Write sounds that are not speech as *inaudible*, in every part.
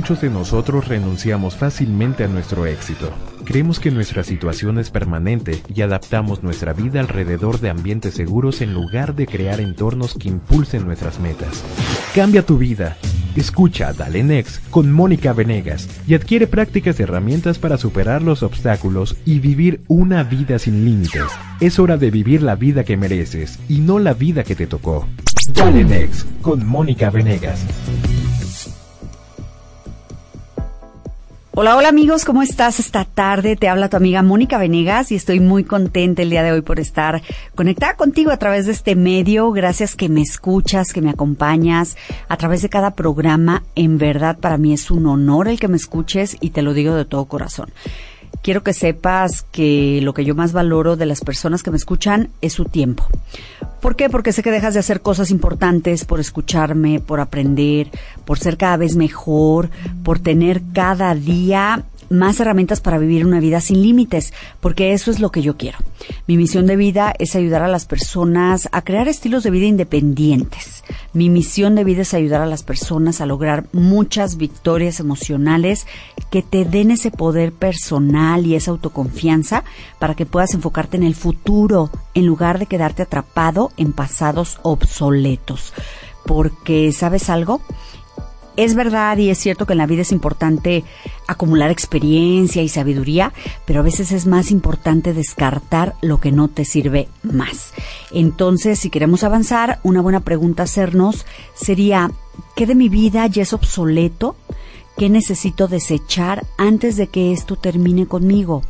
Muchos de nosotros renunciamos fácilmente a nuestro éxito. Creemos que nuestra situación es permanente y adaptamos nuestra vida alrededor de ambientes seguros en lugar de crear entornos que impulsen nuestras metas. Cambia tu vida. Escucha Dale Next con Mónica Venegas y adquiere prácticas y herramientas para superar los obstáculos y vivir una vida sin límites. Es hora de vivir la vida que mereces y no la vida que te tocó. Dale Next con Mónica Venegas. Hola, hola amigos, ¿cómo estás esta tarde? Te habla tu amiga Mónica Venegas y estoy muy contenta el día de hoy por estar conectada contigo a través de este medio. Gracias que me escuchas, que me acompañas a través de cada programa. En verdad, para mí es un honor el que me escuches y te lo digo de todo corazón. Quiero que sepas que lo que yo más valoro de las personas que me escuchan es su tiempo. ¿Por qué? Porque sé que dejas de hacer cosas importantes por escucharme, por aprender, por ser cada vez mejor, por tener cada día más herramientas para vivir una vida sin límites, porque eso es lo que yo quiero. Mi misión de vida es ayudar a las personas a crear estilos de vida independientes. Mi misión de vida es ayudar a las personas a lograr muchas victorias emocionales que te den ese poder personal y esa autoconfianza para que puedas enfocarte en el futuro en lugar de quedarte atrapado en pasados obsoletos. Porque, ¿sabes algo? Es verdad y es cierto que en la vida es importante acumular experiencia y sabiduría, pero a veces es más importante descartar lo que no te sirve más. Entonces, si queremos avanzar, una buena pregunta a hacernos sería, ¿qué de mi vida ya es obsoleto? ¿Qué necesito desechar antes de que esto termine conmigo?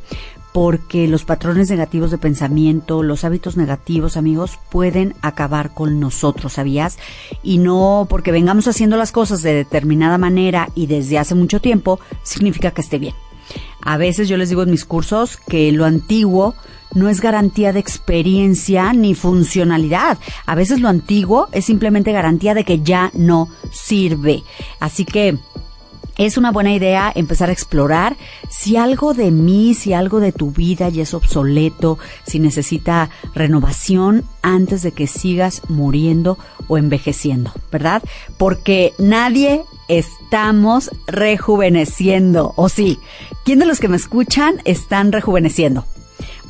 Porque los patrones negativos de pensamiento, los hábitos negativos, amigos, pueden acabar con nosotros, ¿sabías? Y no porque vengamos haciendo las cosas de determinada manera y desde hace mucho tiempo, significa que esté bien. A veces yo les digo en mis cursos que lo antiguo no es garantía de experiencia ni funcionalidad. A veces lo antiguo es simplemente garantía de que ya no sirve. Así que es una buena idea empezar a explorar si algo de mí, si algo de tu vida ya es obsoleto, si necesita renovación antes de que sigas muriendo o envejeciendo, ¿verdad? Porque nadie estamos rejuveneciendo, o sí, ¿quién de los que me escuchan están rejuveneciendo?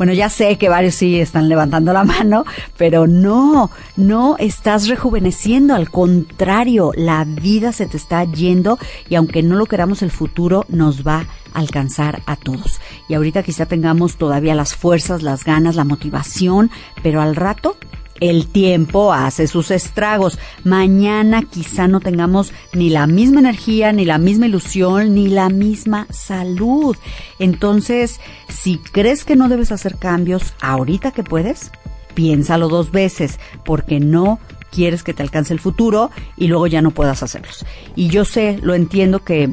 Bueno, ya sé que varios sí están levantando la *laughs* mano, pero no, no estás rejuveneciendo, al contrario, la vida se te está yendo y aunque no lo queramos, el futuro nos va a alcanzar a todos. Y ahorita quizá tengamos todavía las fuerzas, las ganas, la motivación, pero al rato el tiempo hace sus estragos. Mañana quizá no tengamos ni la misma energía, ni la misma ilusión, ni la misma salud. Entonces, si crees que no debes hacer cambios ahorita que puedes, piénsalo dos veces, porque no quieres que te alcance el futuro y luego ya no puedas hacerlos. Y yo sé, lo entiendo que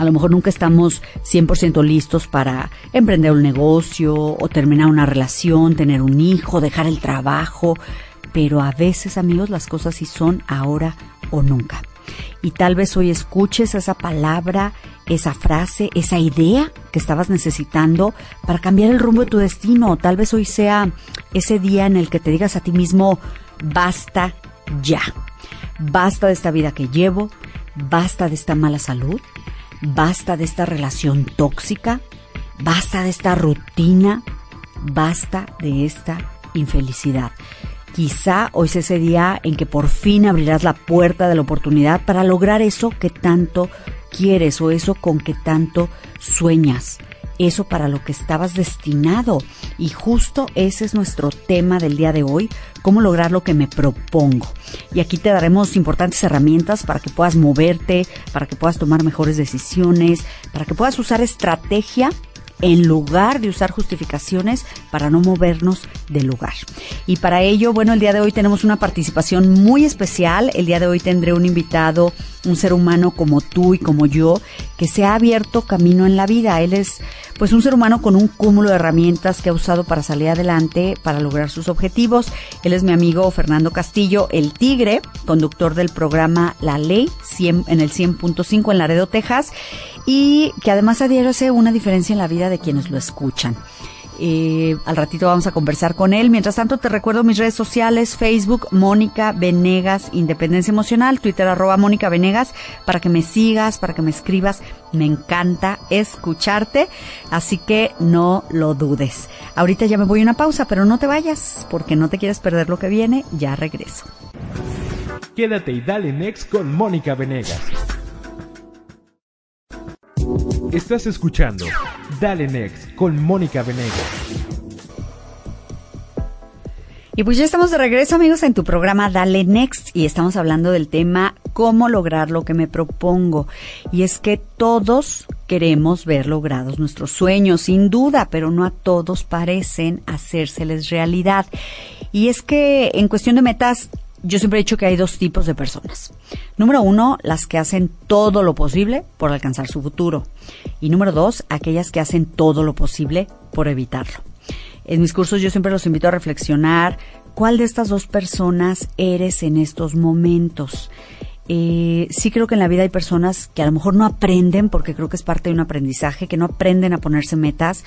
a lo mejor nunca estamos 100% listos para emprender un negocio o terminar una relación, tener un hijo, dejar el trabajo, pero a veces amigos las cosas sí son ahora o nunca. Y tal vez hoy escuches esa palabra, esa frase, esa idea que estabas necesitando para cambiar el rumbo de tu destino. Tal vez hoy sea ese día en el que te digas a ti mismo, basta ya. Basta de esta vida que llevo, basta de esta mala salud, Basta de esta relación tóxica, basta de esta rutina, basta de esta infelicidad. Quizá hoy es ese día en que por fin abrirás la puerta de la oportunidad para lograr eso que tanto quieres o eso con que tanto sueñas eso para lo que estabas destinado. Y justo ese es nuestro tema del día de hoy, cómo lograr lo que me propongo. Y aquí te daremos importantes herramientas para que puedas moverte, para que puedas tomar mejores decisiones, para que puedas usar estrategia en lugar de usar justificaciones para no movernos del lugar. Y para ello, bueno, el día de hoy tenemos una participación muy especial. El día de hoy tendré un invitado, un ser humano como tú y como yo, que se ha abierto camino en la vida. Él es pues un ser humano con un cúmulo de herramientas que ha usado para salir adelante, para lograr sus objetivos. Él es mi amigo Fernando Castillo, el Tigre, conductor del programa La Ley 100, en el 100.5 en Laredo, Texas, y que además a una diferencia en la vida de quienes lo escuchan. Eh, al ratito vamos a conversar con él. Mientras tanto, te recuerdo mis redes sociales, Facebook, Mónica Venegas, Independencia Emocional, Twitter, arroba Mónica Venegas, para que me sigas, para que me escribas. Me encanta escucharte, así que no lo dudes. Ahorita ya me voy a una pausa, pero no te vayas, porque no te quieres perder lo que viene, ya regreso. Quédate y dale next con Mónica Venegas. Estás escuchando Dale Next con Mónica Venegas. Y pues ya estamos de regreso amigos en tu programa Dale Next y estamos hablando del tema cómo lograr lo que me propongo. Y es que todos queremos ver logrados nuestros sueños, sin duda, pero no a todos parecen hacérseles realidad. Y es que en cuestión de metas yo siempre he dicho que hay dos tipos de personas. Número uno, las que hacen todo lo posible por alcanzar su futuro. Y número dos, aquellas que hacen todo lo posible por evitarlo. En mis cursos yo siempre los invito a reflexionar cuál de estas dos personas eres en estos momentos. Eh, sí creo que en la vida hay personas que a lo mejor no aprenden, porque creo que es parte de un aprendizaje, que no aprenden a ponerse metas,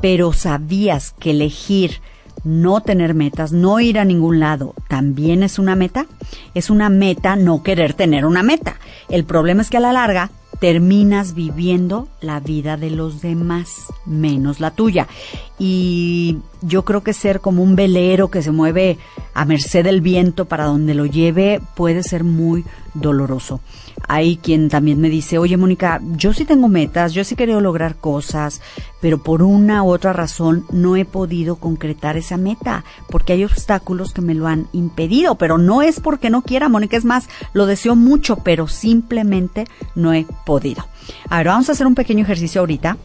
pero sabías que elegir no tener metas, no ir a ningún lado, también es una meta. Es una meta no querer tener una meta. El problema es que a la larga terminas viviendo la vida de los demás, menos la tuya. Y yo creo que ser como un velero que se mueve a merced del viento para donde lo lleve puede ser muy doloroso. Hay quien también me dice, oye Mónica, yo sí tengo metas, yo sí quiero lograr cosas, pero por una u otra razón no he podido concretar esa meta, porque hay obstáculos que me lo han impedido, pero no es porque no quiera, Mónica, es más, lo deseo mucho, pero simplemente no he podido. A ver, vamos a hacer un pequeño ejercicio ahorita.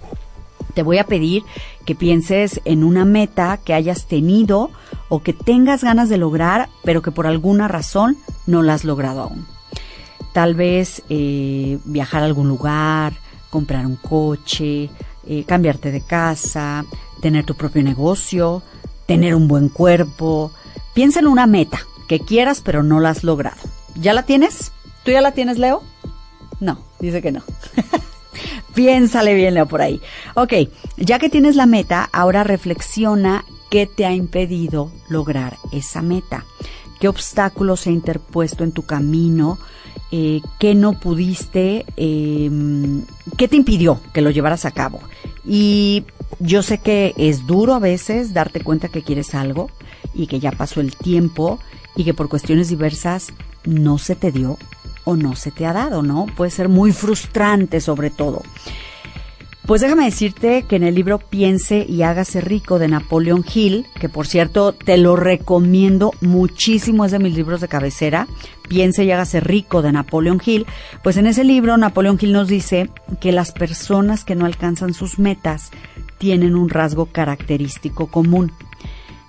Te voy a pedir que pienses en una meta que hayas tenido o que tengas ganas de lograr, pero que por alguna razón no la has logrado aún tal vez eh, viajar a algún lugar, comprar un coche, eh, cambiarte de casa, tener tu propio negocio, tener un buen cuerpo. Piensa en una meta que quieras pero no la has logrado. ¿Ya la tienes? ¿Tú ya la tienes, Leo? No, dice que no. *laughs* Piénsale bien, Leo, por ahí. Ok, ya que tienes la meta, ahora reflexiona qué te ha impedido lograr esa meta. ¿Qué obstáculos se ha interpuesto en tu camino? Eh, qué no pudiste, em, qué te impidió que lo llevaras a cabo. Y yo sé que es duro a veces darte cuenta que quieres algo y que ya pasó el tiempo y que por cuestiones diversas no se te dio o no se te ha dado, ¿no? Puede ser muy frustrante sobre todo. Pues déjame decirte que en el libro Piense y hágase rico de Napoleon Hill, que por cierto te lo recomiendo muchísimo, es de mis libros de cabecera, Piense y hágase rico de Napoleon Hill, pues en ese libro Napoleon Hill nos dice que las personas que no alcanzan sus metas tienen un rasgo característico común.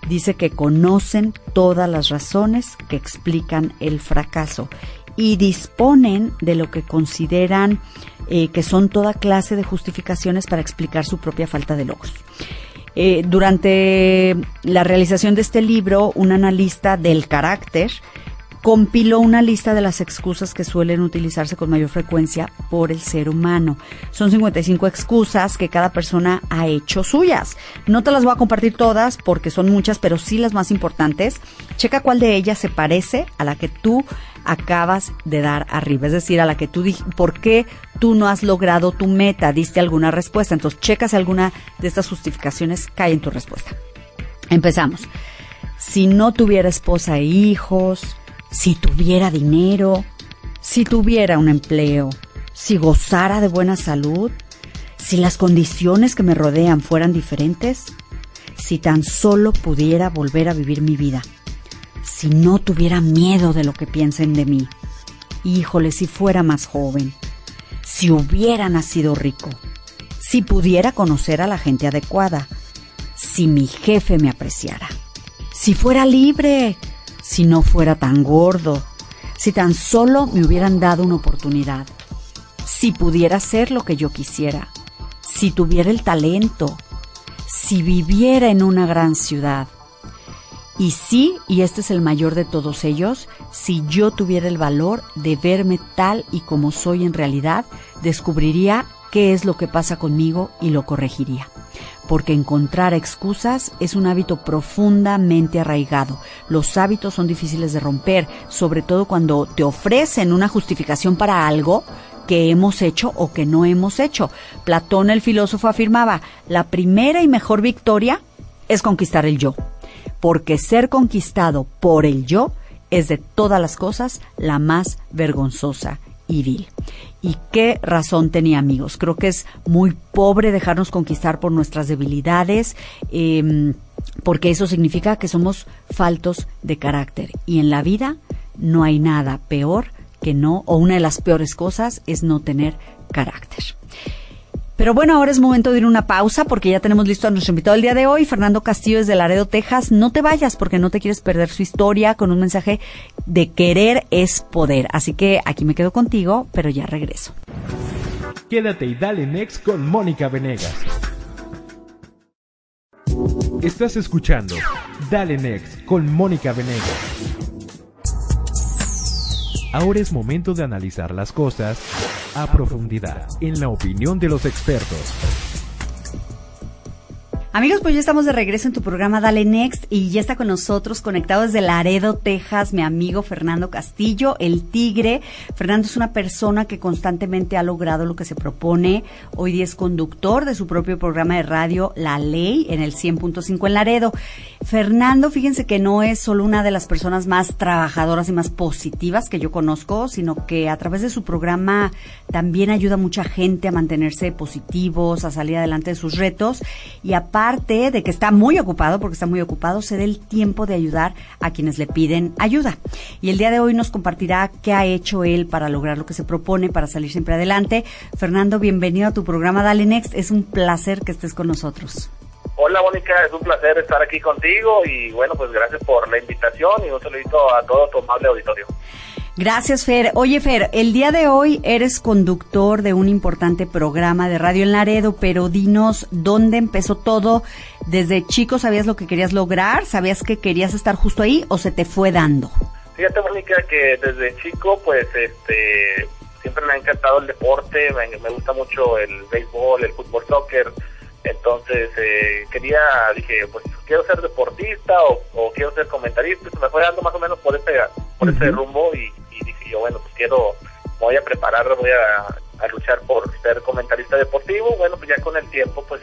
Dice que conocen todas las razones que explican el fracaso y disponen de lo que consideran eh, que son toda clase de justificaciones para explicar su propia falta de logros. Eh, durante la realización de este libro, un analista del carácter compiló una lista de las excusas que suelen utilizarse con mayor frecuencia por el ser humano. Son 55 excusas que cada persona ha hecho suyas. No te las voy a compartir todas porque son muchas, pero sí las más importantes. Checa cuál de ellas se parece a la que tú acabas de dar arriba, es decir, a la que tú dijiste, ¿por qué tú no has logrado tu meta? Diste alguna respuesta, entonces checa si alguna de estas justificaciones cae en tu respuesta. Empezamos. Si no tuviera esposa e hijos, si tuviera dinero, si tuviera un empleo, si gozara de buena salud, si las condiciones que me rodean fueran diferentes, si tan solo pudiera volver a vivir mi vida si no tuviera miedo de lo que piensen de mí. Híjole, si fuera más joven, si hubiera nacido rico, si pudiera conocer a la gente adecuada, si mi jefe me apreciara, si fuera libre, si no fuera tan gordo, si tan solo me hubieran dado una oportunidad, si pudiera ser lo que yo quisiera, si tuviera el talento, si viviera en una gran ciudad. Y sí, y este es el mayor de todos ellos, si yo tuviera el valor de verme tal y como soy en realidad, descubriría qué es lo que pasa conmigo y lo corregiría. Porque encontrar excusas es un hábito profundamente arraigado. Los hábitos son difíciles de romper, sobre todo cuando te ofrecen una justificación para algo que hemos hecho o que no hemos hecho. Platón el filósofo afirmaba, la primera y mejor victoria es conquistar el yo, porque ser conquistado por el yo es de todas las cosas la más vergonzosa y vil. ¿Y qué razón tenía amigos? Creo que es muy pobre dejarnos conquistar por nuestras debilidades. Em, porque eso significa que somos faltos de carácter y en la vida no hay nada peor que no, o una de las peores cosas es no tener carácter. Pero bueno, ahora es momento de ir a una pausa porque ya tenemos listo a nuestro invitado el día de hoy, Fernando Castillo desde Laredo, Texas. No te vayas porque no te quieres perder su historia con un mensaje de querer es poder. Así que aquí me quedo contigo, pero ya regreso. Quédate y dale next con Mónica Venegas. Estás escuchando Dale Next con Mónica Venegas. Ahora es momento de analizar las cosas a profundidad, en la opinión de los expertos. Amigos, pues ya estamos de regreso en tu programa Dale Next y ya está con nosotros conectado desde Laredo, Texas, mi amigo Fernando Castillo, el Tigre. Fernando es una persona que constantemente ha logrado lo que se propone. Hoy día es conductor de su propio programa de radio La Ley en el 100.5 en Laredo. Fernando, fíjense que no es solo una de las personas más trabajadoras y más positivas que yo conozco, sino que a través de su programa también ayuda a mucha gente a mantenerse positivos, a salir adelante de sus retos y aparte aparte de que está muy ocupado, porque está muy ocupado, se dé el tiempo de ayudar a quienes le piden ayuda. Y el día de hoy nos compartirá qué ha hecho él para lograr lo que se propone, para salir siempre adelante. Fernando, bienvenido a tu programa Dale Next. Es un placer que estés con nosotros. Hola Mónica, es un placer estar aquí contigo y bueno, pues gracias por la invitación y un saludito a todo tu amable auditorio. Gracias, Fer. Oye, Fer, el día de hoy eres conductor de un importante programa de radio en Laredo, pero dinos dónde empezó todo. ¿Desde chico sabías lo que querías lograr? ¿Sabías que querías estar justo ahí o se te fue dando? Fíjate, Mónica, que desde chico, pues, este, siempre me ha encantado el deporte, me, gusta mucho el béisbol, el fútbol, soccer. Entonces, eh, quería, dije, pues, quiero ser deportista o, quiero ser comentarista. Me fue dando más o menos por ese, por ese rumbo y yo, bueno, pues quiero, voy a preparar, voy a, luchar por ser comentarista deportivo. Bueno, pues ya con el tiempo, pues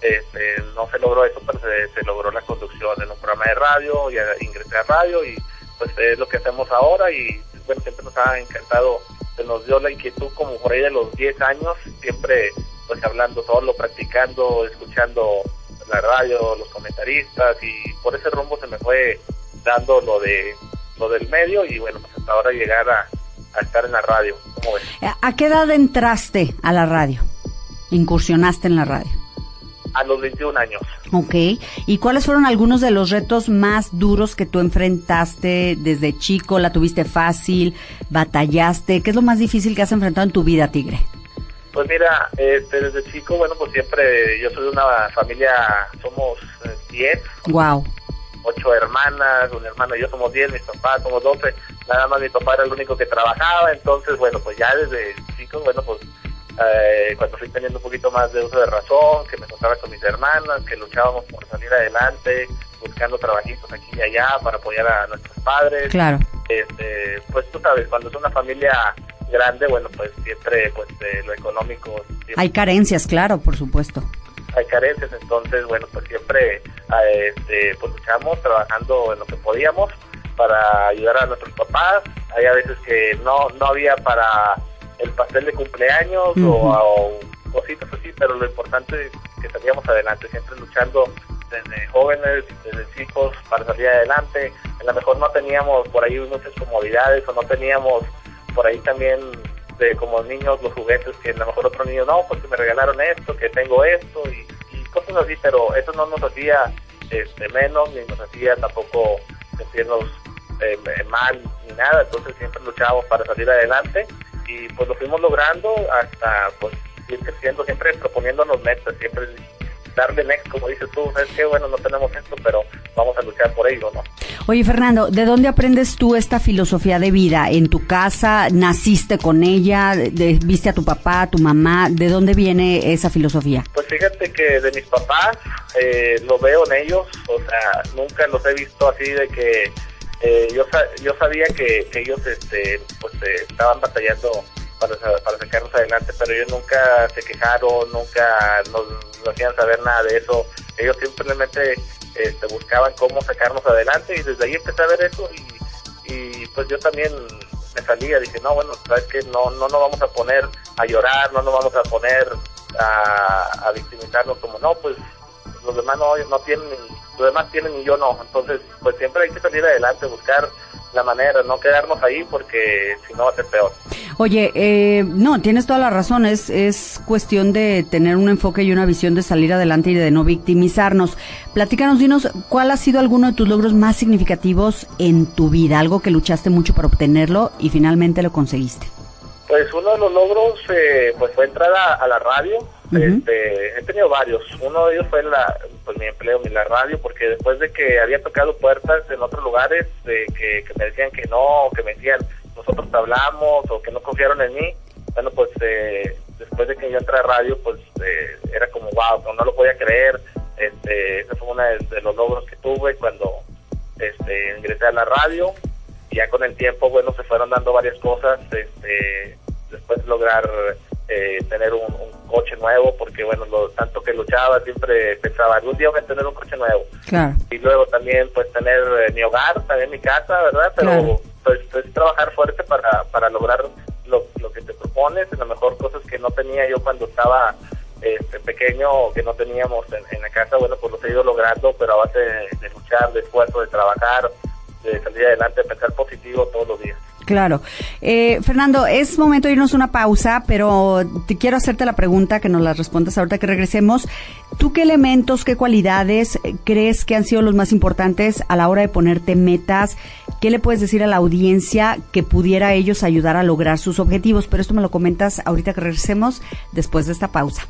este, no se logró eso, pero se, logró la conducción en un programa de radio, ya ingresé a radio y pues es lo que hacemos ahora y bueno, siempre nos ha encantado, se nos dio la inquietud como por ahí de los 10 años, siempre pues hablando solo, practicando, escuchando la radio, los comentaristas y por ese rumbo se me fue dando lo de lo del medio y bueno, pues hasta ahora llegar a, estar en la radio. ¿Cómo ves? ¿A qué edad entraste a la radio? ¿Incursionaste en la radio? A los 21 años. Ok. ¿Y cuáles fueron algunos de los retos más duros que tú enfrentaste desde chico? ¿La tuviste fácil? ¿Batallaste? ¿Qué es lo más difícil que has enfrentado en tu vida, Tigre? Pues mira, este, desde chico, bueno, pues siempre yo soy de una familia, somos 10. Eh, wow ocho hermanas, un hermano y yo somos diez, mis papás somos doce, nada más mi papá era el único que trabajaba, entonces bueno, pues ya desde chico, bueno, pues eh, cuando fui teniendo un poquito más de uso de razón, que me contaba con mis hermanas, que luchábamos por salir adelante, buscando trabajitos aquí y allá para apoyar a nuestros padres. Claro. Este, pues tú sabes, cuando es una familia grande, bueno, pues siempre, pues lo económico. Hay carencias, claro, por supuesto hay carencias, entonces, bueno, pues siempre este, pues luchamos trabajando en lo que podíamos para ayudar a nuestros papás. Hay a veces que no, no había para el pastel de cumpleaños o, cositas así, pero lo importante es que salíamos adelante, siempre luchando desde jóvenes, desde chicos para salir adelante. A lo mejor no teníamos por ahí muchas comodidades o no teníamos por ahí también de como niños los juguetes que a lo mejor otro niño no, pues que me regalaron esto, que tengo esto y, cosas así, pero eso no nos hacía este, menos ni nos hacía tampoco sentirnos eh, mal ni nada, entonces siempre luchábamos para salir adelante y pues lo fuimos logrando hasta pues ir creciendo, siempre proponiéndonos metas, siempre darle next, como dices tú, es que bueno, no tenemos esto, pero vamos a luchar por ello, ¿no? Oye, Fernando, ¿de dónde aprendes tú esta filosofía de vida? ¿En tu casa? ¿Naciste con ella? ¿Viste a tu papá, a tu mamá? ¿De dónde viene esa filosofía? Pues fíjate que de mis papás eh, lo veo en ellos, o sea, nunca los he visto así de que eh, yo, yo sabía que, ellos este, pues, eh, estaban batallando para, para sacarnos adelante, pero ellos nunca se quejaron, nunca nos, hacían saber nada de eso. Ellos simplemente este, buscaban cómo sacarnos adelante y desde ahí empecé a ver eso y, y pues yo también me salía, dije, no, bueno, sabes que no, no nos vamos a poner a llorar, no nos vamos a poner a, a victimizarnos como, no, pues los demás no, no tienen, los demás tienen y yo no. Entonces, pues siempre hay que salir adelante, buscar la manera, no quedarnos ahí porque si no va a ser peor. Oye, eh, no, tienes toda la razón, es, es cuestión de tener un enfoque y una visión de salir adelante y de no victimizarnos. Platícanos, dinos, ¿cuál ha sido alguno de tus logros más significativos en tu vida? Algo que luchaste mucho para obtenerlo y finalmente lo conseguiste. Pues uno de los logros eh, pues fue entrar a, la radio. este, he tenido varios. Uno de ellos fue la, pues, mi empleo en la radio, porque después de que había tocado puertas en otros lugares, de que, me decían que no, que me decían nosotros te hablamos o que no confiaron en mí, bueno, pues eh, después de que yo entré a radio, pues eh, era como wow, no, lo podía creer. Este, ese fue uno de, los logros que tuve cuando este, ingresé a la radio y ya con el tiempo, bueno, se fueron dando varias cosas, este, después lograr eh, tener un, coche nuevo, porque bueno, lo tanto que luchaba siempre pensaba, algún día voy a tener un coche nuevo. Y luego también pues tener eh, mi hogar, también mi casa, ¿verdad? Pero pues, pues, trabajar fuerte para, para lograr lo, lo que te propones, a lo mejor cosas que no tenía yo cuando estaba este, pequeño que no teníamos en, la casa, bueno, pues lo he ido logrando, pero a base de luchar, de esfuerzo, de trabajar, de salir adelante, de pensar positivo todos los días. Claro. Eh, Fernando, es momento de irnos una pausa, pero te quiero hacerte la pregunta que nos la respondas ahorita que regresemos. ¿Tú qué elementos, qué cualidades crees que han sido los más importantes a la hora de ponerte metas? ¿Qué le puedes decir a la audiencia que pudiera a ellos ayudar a lograr sus objetivos? Pero esto me lo comentas ahorita que regresemos después de esta pausa.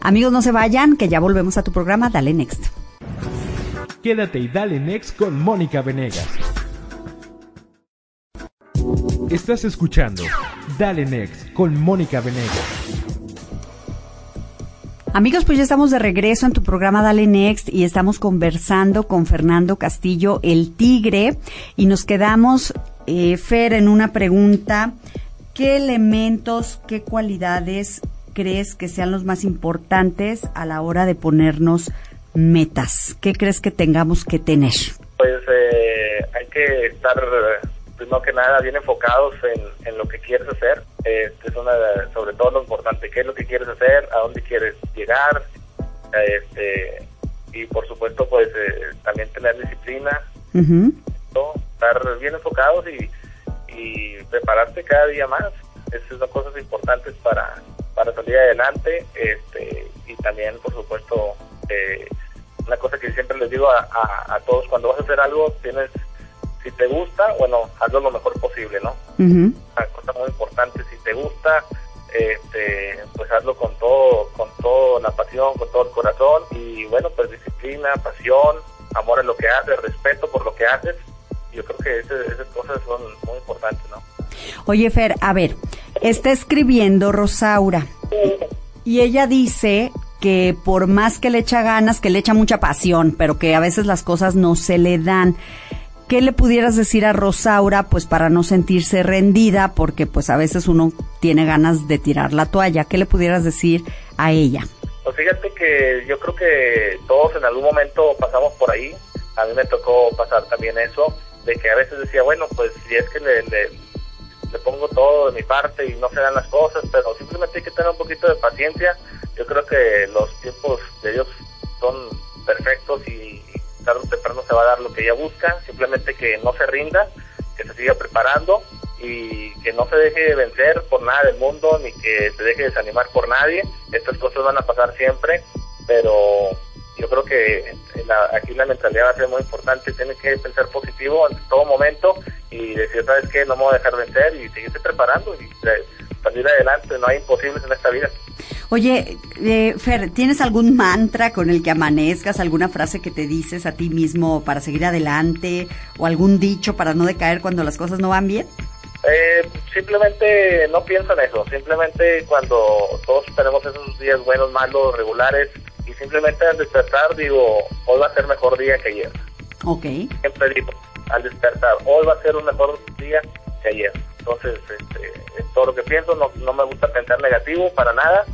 Amigos, no se vayan, que ya volvemos a tu programa. Dale Next. Quédate y dale Next con Mónica Venegas. Estás escuchando Dale Next con Mónica Venegas. Amigos, pues ya estamos de regreso en tu programa Dale Next y estamos conversando con Fernando Castillo, el Tigre, y nos quedamos, eh, Fer, en una pregunta. ¿Qué elementos, qué cualidades crees que sean los más importantes a la hora de ponernos metas? ¿Qué crees que tengamos que tener? Pues eh, hay que estar primero que nada bien enfocados en, lo que quieres hacer. Este, es una sobre todo lo importante, qué es lo que quieres hacer, a dónde quieres llegar, este, y por supuesto pues eh, también tener disciplina, estar bien enfocados y, y prepararte cada día más. Esas son cosas importantes para, para salir adelante este, y también por supuesto eh, una cosa que siempre les digo a, a todos, cuando vas a hacer algo tienes si te gusta, bueno, hazlo lo mejor posible, ¿no? Una cosa muy importante, si te gusta, este, pues hazlo con todo, con toda la pasión, con todo el corazón y bueno, pues disciplina, pasión, amor a lo que haces, respeto por lo que haces. Yo creo que esas cosas son muy importantes, ¿no? Oye, Fer, a ver, está escribiendo Rosaura y ella dice que por más que le echa ganas, que le echa mucha pasión, pero que a veces las cosas no se le dan. ¿Qué le pudieras decir a Rosaura pues para no sentirse rendida porque pues a veces uno tiene ganas de tirar la toalla? ¿Qué le pudieras decir a ella? Pues fíjate que yo creo que todos en algún momento pasamos por ahí. A mí me tocó pasar también eso, de que a veces decía, bueno, pues si es que le, le, le pongo todo de mi parte y no se dan las cosas, pero simplemente hay que tener un poquito de paciencia. Yo creo que los tiempos de Dios son perfectos y tarde o temprano se va a dar lo que ella busca, simplemente que no se rinda, que se siga preparando y que no se deje vencer por nada del mundo, ni que se deje desanimar por nadie. Estas cosas van a pasar siempre, pero yo creo que aquí la mentalidad va a ser muy importante. Tienes que pensar positivo en todo momento y decir, ¿sabes qué? No me voy a dejar vencer y seguirte preparando y salir adelante. No hay imposibles en esta vida. Oye, eh, Fer, ¿tienes algún mantra con el que amanezcas, alguna frase que te dices a ti mismo para seguir adelante o algún dicho para no decaer cuando las cosas no van bien? Eh, simplemente no pienso en eso, simplemente cuando todos tenemos esos días buenos, malos, regulares, y simplemente al despertar digo, hoy va a ser mejor día que ayer. Ok. Siempre digo, al despertar, hoy va a ser un mejor día que ayer. Entonces, este, es todo lo que pienso, no, no me gusta pensar negativo para nada,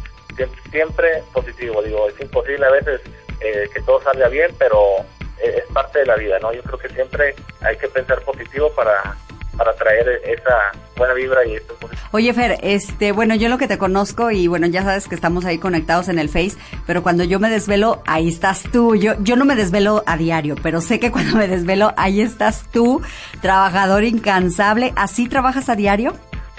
siempre, positivo. Digo, es imposible a veces eh, que todo salga bien, pero eh, es parte de la vida, ¿no? Yo creo que siempre hay que pensar positivo para para traer esa buena vibra y esto. Oye, Fer, este, bueno, yo lo que te conozco y bueno, ya sabes que estamos ahí conectados en el Face, pero cuando yo me desvelo, ahí estás tú. Yo, yo no me desvelo a diario, pero sé que cuando me desvelo, ahí estás tú, trabajador incansable. ¿Así trabajas a diario?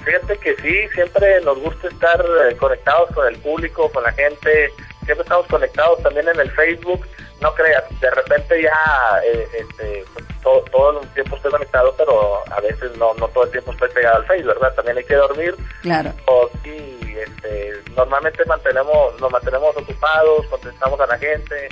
Fíjate que sí, siempre nos gusta estar eh, conectados con el público, con la gente, siempre estamos conectados también en el Facebook no creas, de repente ya eh, este, pues, todo, el tiempo estoy conectado, pero a veces no, no todo el tiempo estoy pegado al Facebook, ¿verdad? También hay que dormir. Claro. O sí, este, normalmente mantenemos, nos mantenemos ocupados, contestamos a la gente.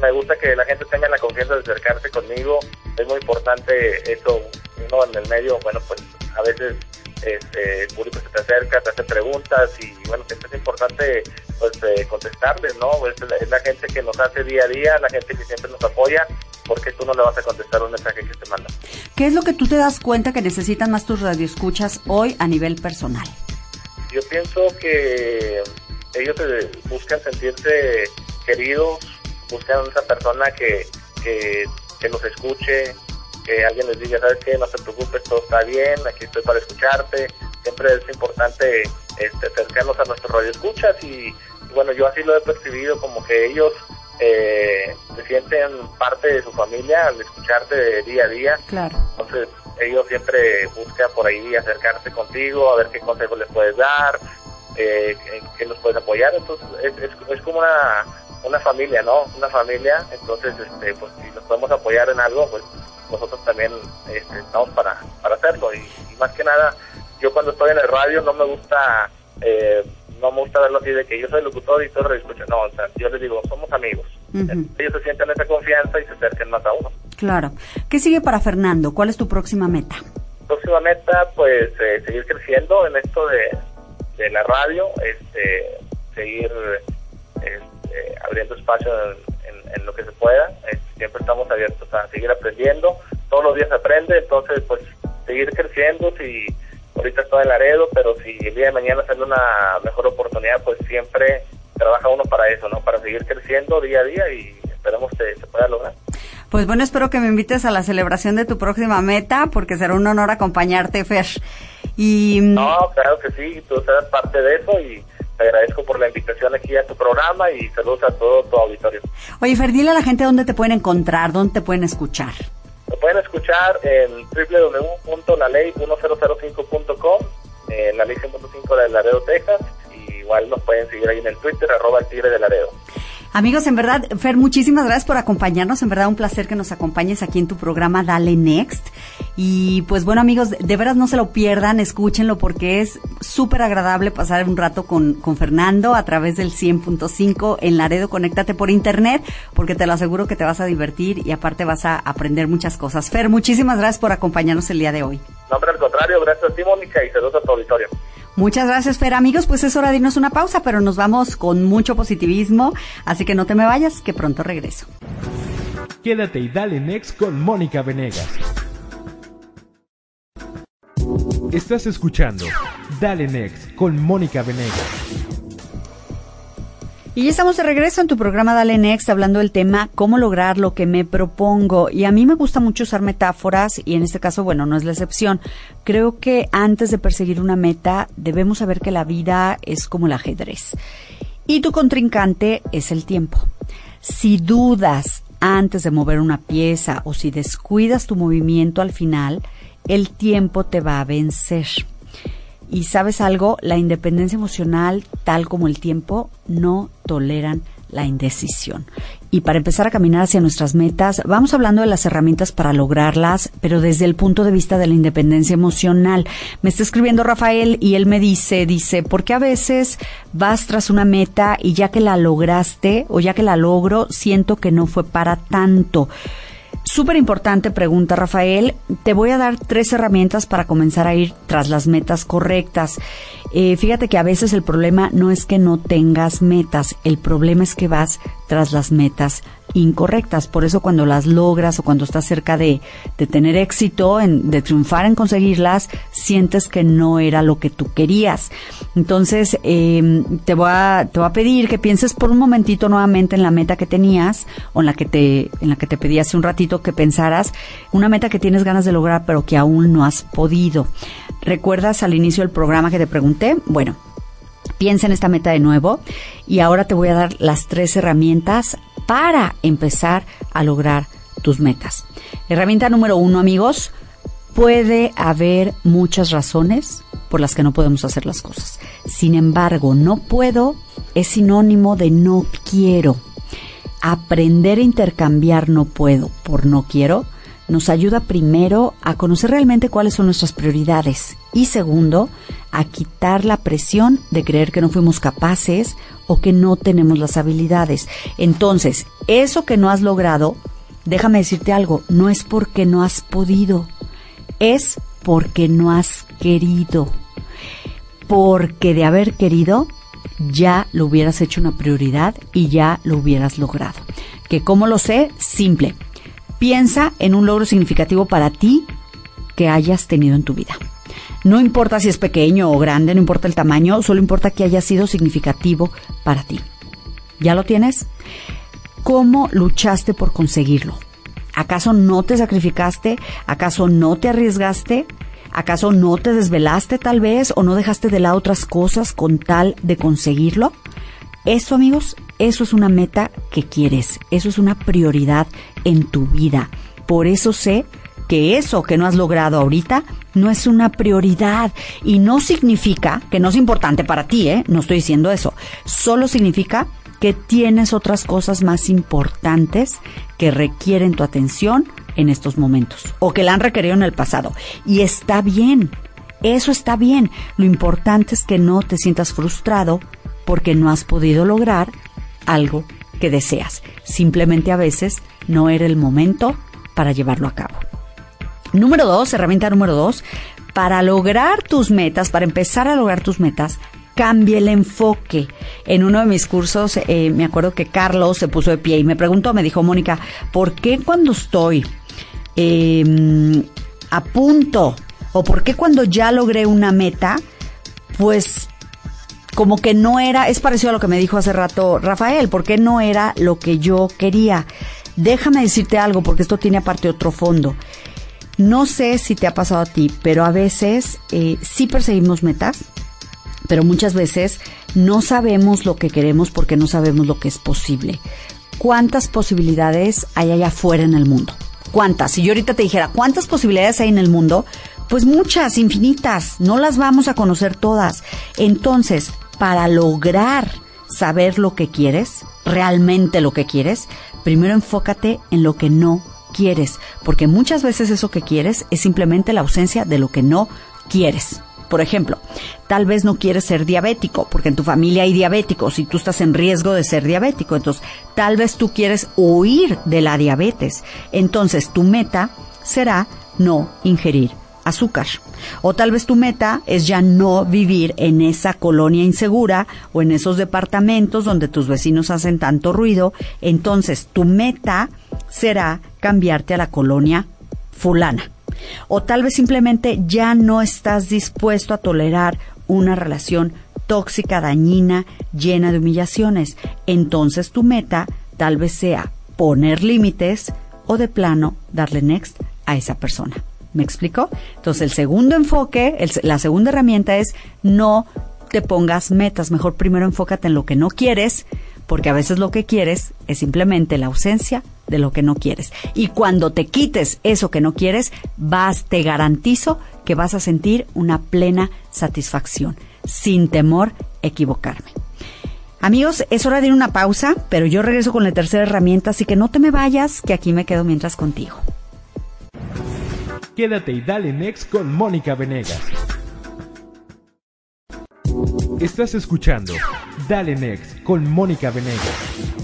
Me gusta que la gente tenga la confianza de acercarse conmigo. Es muy importante eso, uno en el medio, bueno, pues a veces este, el público se te acerca, te hace preguntas y bueno, siempre es importante pues eh, contestarles, ¿no? Es la, gente que nos hace día a día, la gente que siempre nos apoya, porque tú no le vas a contestar un mensaje que te manda. ¿Qué es lo que tú te das cuenta que necesitan más tus radioescuchas hoy a nivel personal? Yo pienso que ellos buscan sentirse queridos, buscan esa persona que, que, que los escuche, que alguien les diga, ¿sabes qué? No te preocupes, todo está bien, aquí estoy para escucharte. Siempre es importante este, acercarnos a nuestros radioescuchas y, bueno, yo así lo he percibido como que ellos eh, se sienten parte de su familia al escucharte día a día. Claro. Entonces, ellos siempre buscan por ahí acercarse contigo, a ver qué consejos les puedes dar, eh, qué los puedes apoyar. Entonces, es, es, es como una, una familia, ¿no? Una familia. Entonces, este, pues si nos podemos apoyar en algo, pues nosotros también este, estamos para, para hacerlo. Y, más que nada, yo cuando estoy en el radio no me gusta eh, no me gusta verlo así de que yo soy locutor y todo lo escucho. No, o sea, yo les digo, somos amigos. Ellos se sienten esa confianza y se acercan más a uno. Claro. ¿Qué sigue para Fernando? ¿Cuál es tu próxima meta? Próxima meta, pues eh, seguir creciendo en esto de, de la radio, este, seguir este, abriendo espacio en, en, lo que se pueda. Siempre estamos abiertos a seguir aprendiendo. Todos los días se aprende, entonces, pues, seguir creciendo. Si ahorita estoy en Laredo, pero si el día de mañana sale una mejor oportunidad, pues siempre trabaja uno para eso, ¿no? Para seguir creciendo día a día y esperemos que se pueda lograr. Pues bueno, espero que me invites a la celebración de tu próxima meta, porque será un honor acompañarte, Fer. Y... No, claro que sí, tú serás parte de eso y te agradezco por la invitación aquí a tu programa y saludos a todo tu auditorio. Oye, Fer, dile a la gente dónde te pueden encontrar, dónde te pueden escuchar. Me pueden escuchar en www.laley1005.com, en la ley 105 de Laredo, Texas, y igual nos pueden seguir ahí en el Twitter, arroba el tigre de Laredo. Amigos, en verdad, Fer, muchísimas gracias por acompañarnos. En verdad, un placer que nos acompañes aquí en tu programa Dale Next. Y pues bueno, amigos, de veras no se lo pierdan, escúchenlo porque es súper agradable pasar un rato con, con Fernando a través del 100.5 en Laredo. Conéctate por internet porque te lo aseguro que te vas a divertir y aparte vas a aprender muchas cosas. Fer, muchísimas gracias por acompañarnos el día de hoy. No, hombre, al contrario, gracias a y saludos a tu auditorio. Muchas gracias, Fer. Amigos, pues es hora de irnos una pausa, pero nos vamos con mucho positivismo, así que no te me vayas, que pronto regreso. Quédate y dale next con Mónica Venegas. Estás escuchando Dale Next con Mónica Venegas. Y ya estamos de regreso en tu programa Dale Next hablando del tema cómo lograr lo que me propongo. Y a mí me gusta mucho usar metáforas y en este caso, bueno, no es la excepción. Creo que antes de perseguir una meta debemos saber que la vida es como el ajedrez. Y tu contrincante es el tiempo. Si dudas antes de mover una pieza o si descuidas tu movimiento al final, el tiempo te va a vencer. Y sabes algo, la independencia emocional, tal como el tiempo, no toleran la indecisión. Y para empezar a caminar hacia nuestras metas, vamos hablando de las herramientas para lograrlas, pero desde el punto de vista de la independencia emocional. Me está escribiendo Rafael y él me dice, dice, porque a veces vas tras una meta y ya que la lograste o ya que la logro, siento que no fue para tanto. Súper importante pregunta, Rafael. Te voy a dar tres herramientas para comenzar a ir tras las metas correctas. Eh, fíjate que a veces el problema no es que no tengas metas, el problema es que vas tras las metas incorrectas. Por eso cuando las logras o cuando estás cerca de, de tener éxito, en, de triunfar en conseguirlas, sientes que no era lo que tú querías. Entonces, eh, te, voy a, te voy a pedir que pienses por un momentito nuevamente en la meta que tenías o en la que te, en la que te pedí hace un ratito que pensaras, una meta que tienes ganas de lograr pero que aún no has podido. ¿Recuerdas al inicio del programa que te pregunté? Bueno, piensa en esta meta de nuevo y ahora te voy a dar las tres herramientas para empezar a lograr tus metas. Herramienta número uno, amigos, puede haber muchas razones por las que no podemos hacer las cosas. Sin embargo, no puedo es sinónimo de no quiero. Aprender a intercambiar no puedo por no quiero nos ayuda primero a conocer realmente cuáles son nuestras prioridades y segundo, a quitar la presión de creer que no fuimos capaces o que no tenemos las habilidades. Entonces, eso que no has logrado, déjame decirte algo, no es porque no has podido, es porque no has querido. Porque de haber querido, ya lo hubieras hecho una prioridad y ya lo hubieras logrado. ¿Que cómo lo sé? Simple. Piensa en un logro significativo para ti que hayas tenido en tu vida. No importa si es pequeño o grande, no importa el tamaño, solo importa que haya sido significativo para ti. ¿Ya lo tienes? ¿Cómo luchaste por conseguirlo? ¿Acaso no te sacrificaste? ¿Acaso no te arriesgaste? ¿Acaso no te desvelaste tal vez o no dejaste de lado otras cosas con tal de conseguirlo? Eso, amigos, eso es una meta que quieres, eso es una prioridad en tu vida. Por eso sé que eso que no has logrado ahorita no es una prioridad y no significa que no es importante para ti, ¿eh? No estoy diciendo eso. Solo significa que tienes otras cosas más importantes que requieren tu atención en estos momentos o que la han requerido en el pasado. Y está bien, eso está bien. Lo importante es que no te sientas frustrado porque no has podido lograr algo que deseas. Simplemente a veces no era el momento para llevarlo a cabo. Número dos, herramienta número dos, para lograr tus metas, para empezar a lograr tus metas, cambie el enfoque. En uno de mis cursos, eh, me acuerdo que Carlos se puso de pie y me preguntó, me dijo, Mónica, ¿por qué cuando estoy em, a punto o por qué cuando ya logré una meta, pues como que no era, es parecido a lo que me dijo hace rato Rafael, porque no era lo que yo quería. Déjame decirte algo, porque esto tiene aparte otro fondo. No sé si te ha pasado a ti, pero a veces eh, sí perseguimos metas, pero muchas veces no sabemos lo que queremos porque no sabemos lo que es posible. ¿Cuántas posibilidades hay allá afuera en el mundo? ¿Cuántas? Si yo ahorita te dijera, ¿cuántas posibilidades hay en el mundo? Pues muchas, infinitas. No las vamos a conocer todas. Entonces, para lograr saber lo que quieres, realmente lo que quieres, primero enfócate en lo que no quieres, porque muchas veces eso que quieres es simplemente la ausencia de lo que no quieres. Por ejemplo, tal vez no quieres ser diabético, porque en tu familia hay diabéticos y tú estás en riesgo de ser diabético. Entonces, tal vez tú quieres huir de la diabetes. Entonces, tu meta será no ingerir azúcar. O tal vez tu meta es ya no vivir en esa colonia insegura o en esos departamentos donde tus vecinos hacen tanto ruido. Entonces tu meta será cambiarte a la colonia fulana. O tal vez simplemente ya no estás dispuesto a tolerar una relación tóxica, dañina, llena de humillaciones. Entonces tu meta tal vez sea poner límites o de plano darle next a esa persona. ¿Me explico? Entonces, el segundo enfoque, la segunda herramienta es no te pongas metas. Mejor primero enfócate en lo que no quieres, porque a veces lo que quieres es simplemente la ausencia de lo que no quieres. Y cuando te quites eso que no quieres, vas, te garantizo que vas a sentir una plena satisfacción, sin temor a equivocarme. Amigos, es hora de ir a una pausa, pero yo regreso con la tercera herramienta, así que no te me vayas, que aquí me quedo mientras contigo. Quédate y dale next con Mónica Venegas. Estás escuchando Dale Next con Mónica Venegas.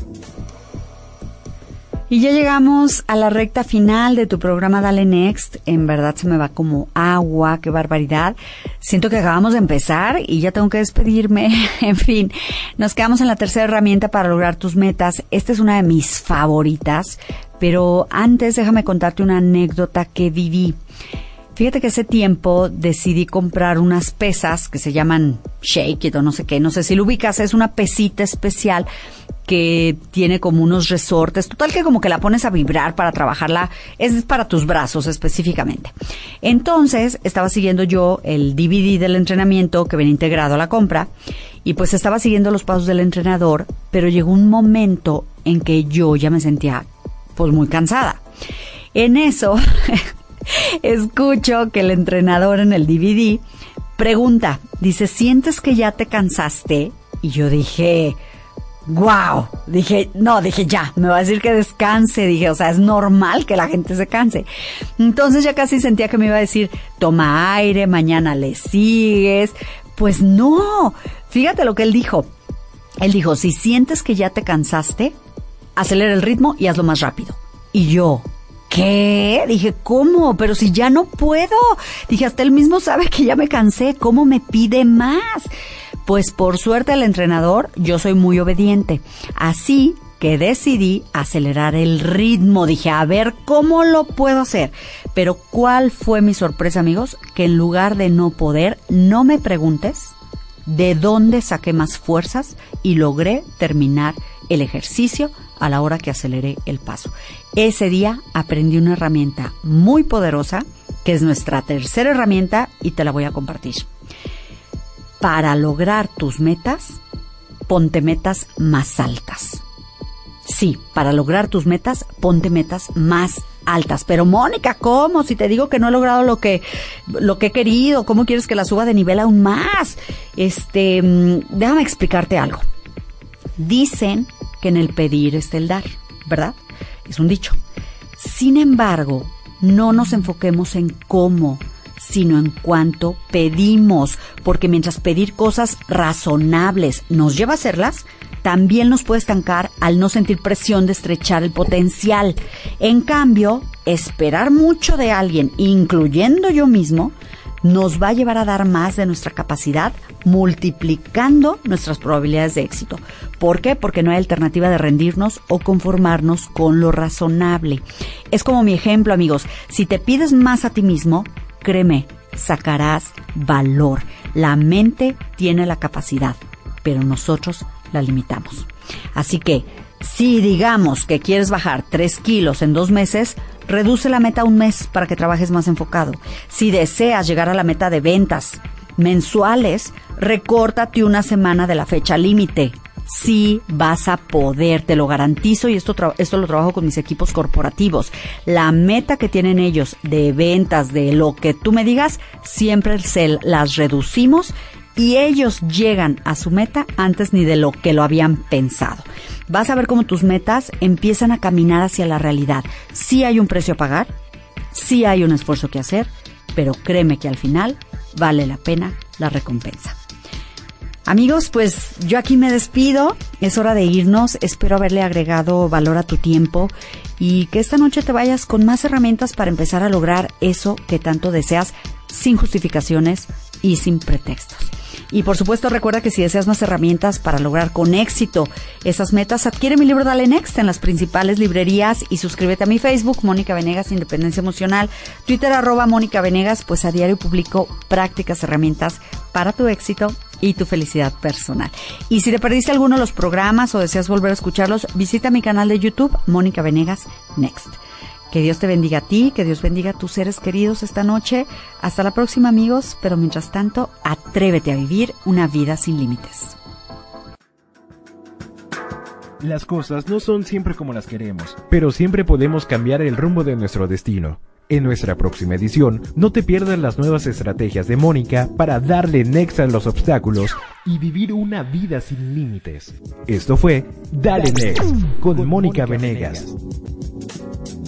Y ya llegamos a la recta final de tu programa Dale Next. En verdad se me va como agua, qué barbaridad. Siento que acabamos de empezar y ya tengo que despedirme. *laughs* en fin, nos quedamos en la tercera herramienta para lograr tus metas. Esta es una de mis favoritas, pero antes déjame contarte una anécdota que viví. Fíjate que ese tiempo decidí comprar unas pesas que se llaman Shake It o no sé qué, no sé si lo ubicas, es una pesita especial que tiene como unos resortes, total que como que la pones a vibrar para trabajarla, es para tus brazos específicamente. Entonces, estaba siguiendo yo el DVD del entrenamiento que venía integrado a la compra y pues estaba siguiendo los pasos del entrenador, pero llegó un momento en que yo ya me sentía pues muy cansada. En eso, *laughs* escucho que el entrenador en el DVD pregunta, dice, ¿sientes que ya te cansaste? Y yo dije, wow, dije, no, dije ya, me va a decir que descanse, dije, o sea, es normal que la gente se canse. Entonces ya casi sentía que me iba a decir, toma aire, mañana le sigues. Pues no, fíjate lo que él dijo. Él dijo, si sientes que ya te cansaste, acelera el ritmo y hazlo más rápido. Y yo, ¿qué? Dije, ¿cómo? Pero si ya no puedo. Dije, hasta él mismo sabe que ya me cansé, ¿cómo me pide más? Pues por suerte el entrenador, yo soy muy obediente. Así que decidí acelerar el ritmo. Dije, a ver cómo lo puedo hacer. Pero ¿cuál fue mi sorpresa, amigos? Que en lugar de no poder, no me preguntes de dónde saqué más fuerzas y logré terminar el ejercicio a la hora que aceleré el paso. Ese día aprendí una herramienta muy poderosa, que es nuestra tercera herramienta y te la voy a compartir para lograr tus metas, ponte metas más altas. Sí, para lograr tus metas, ponte metas más altas. Pero Mónica, ¿cómo? Si te digo que no he logrado lo que, lo que he querido, ¿cómo quieres que la suba de nivel aún más? Este, mm, déjame explicarte algo. Dicen que en el pedir está el dar, ¿verdad? Es un dicho. Sin embargo, no nos enfoquemos en cómo sino en cuanto pedimos, porque mientras pedir cosas razonables nos lleva a hacerlas, también nos puede estancar al no sentir presión de estrechar el potencial. En cambio, esperar mucho de alguien, incluyendo yo mismo, nos va a llevar a dar más de nuestra capacidad, multiplicando nuestras probabilidades de éxito. ¿Por qué? Porque no hay alternativa de rendirnos o conformarnos con lo razonable. Es como mi ejemplo, amigos. Si te pides más a ti mismo, créeme, sacarás valor. La mente tiene la capacidad, pero nosotros la limitamos. Así que, si digamos que quieres bajar 3 kilos en dos meses, reduce la meta un mes para que trabajes más enfocado. Si deseas llegar a la meta de ventas mensuales, recórtate una semana de la fecha límite sí vas a poder, te lo garantizo y esto, esto lo trabajo con mis equipos corporativos. La meta que tienen ellos de ventas, de lo que tú me digas, siempre se las reducimos y ellos llegan a su meta antes ni de lo que lo habían pensado. Vas a ver cómo tus metas empiezan a caminar hacia la realidad. Sí hay un precio a pagar, sí hay un esfuerzo que hacer, pero créeme que al final vale la pena la recompensa. Amigos, pues yo aquí me despido. Es hora de irnos. Espero haberle agregado valor a tu tiempo y que esta noche te vayas con más herramientas para empezar a lograr eso que tanto deseas sin justificaciones y sin pretextos. Y por supuesto recuerda que si deseas más herramientas para lograr con éxito esas metas, adquiere mi libro Dale Next en las principales librerías y suscríbete a mi Facebook, Mónica Venegas Independencia Emocional, Twitter arroba Mónica Venegas, pues a diario publico prácticas, herramientas para tu éxito y tu felicidad personal. Y si te perdiste alguno de los programas o deseas volver a escucharlos, visita mi canal de YouTube, Mónica Venegas Next. Que Dios te bendiga a ti, que Dios bendiga a tus seres queridos esta noche. Hasta la próxima amigos, pero mientras tanto, atrévete a vivir una vida sin límites. Las cosas no son siempre como las queremos. Pero siempre podemos cambiar el rumbo de nuestro destino. En nuestra próxima edición, no te pierdas las nuevas estrategias de Mónica para darle next a los obstáculos y vivir una vida sin límites. Esto fue Dale Next con Mónica Venegas.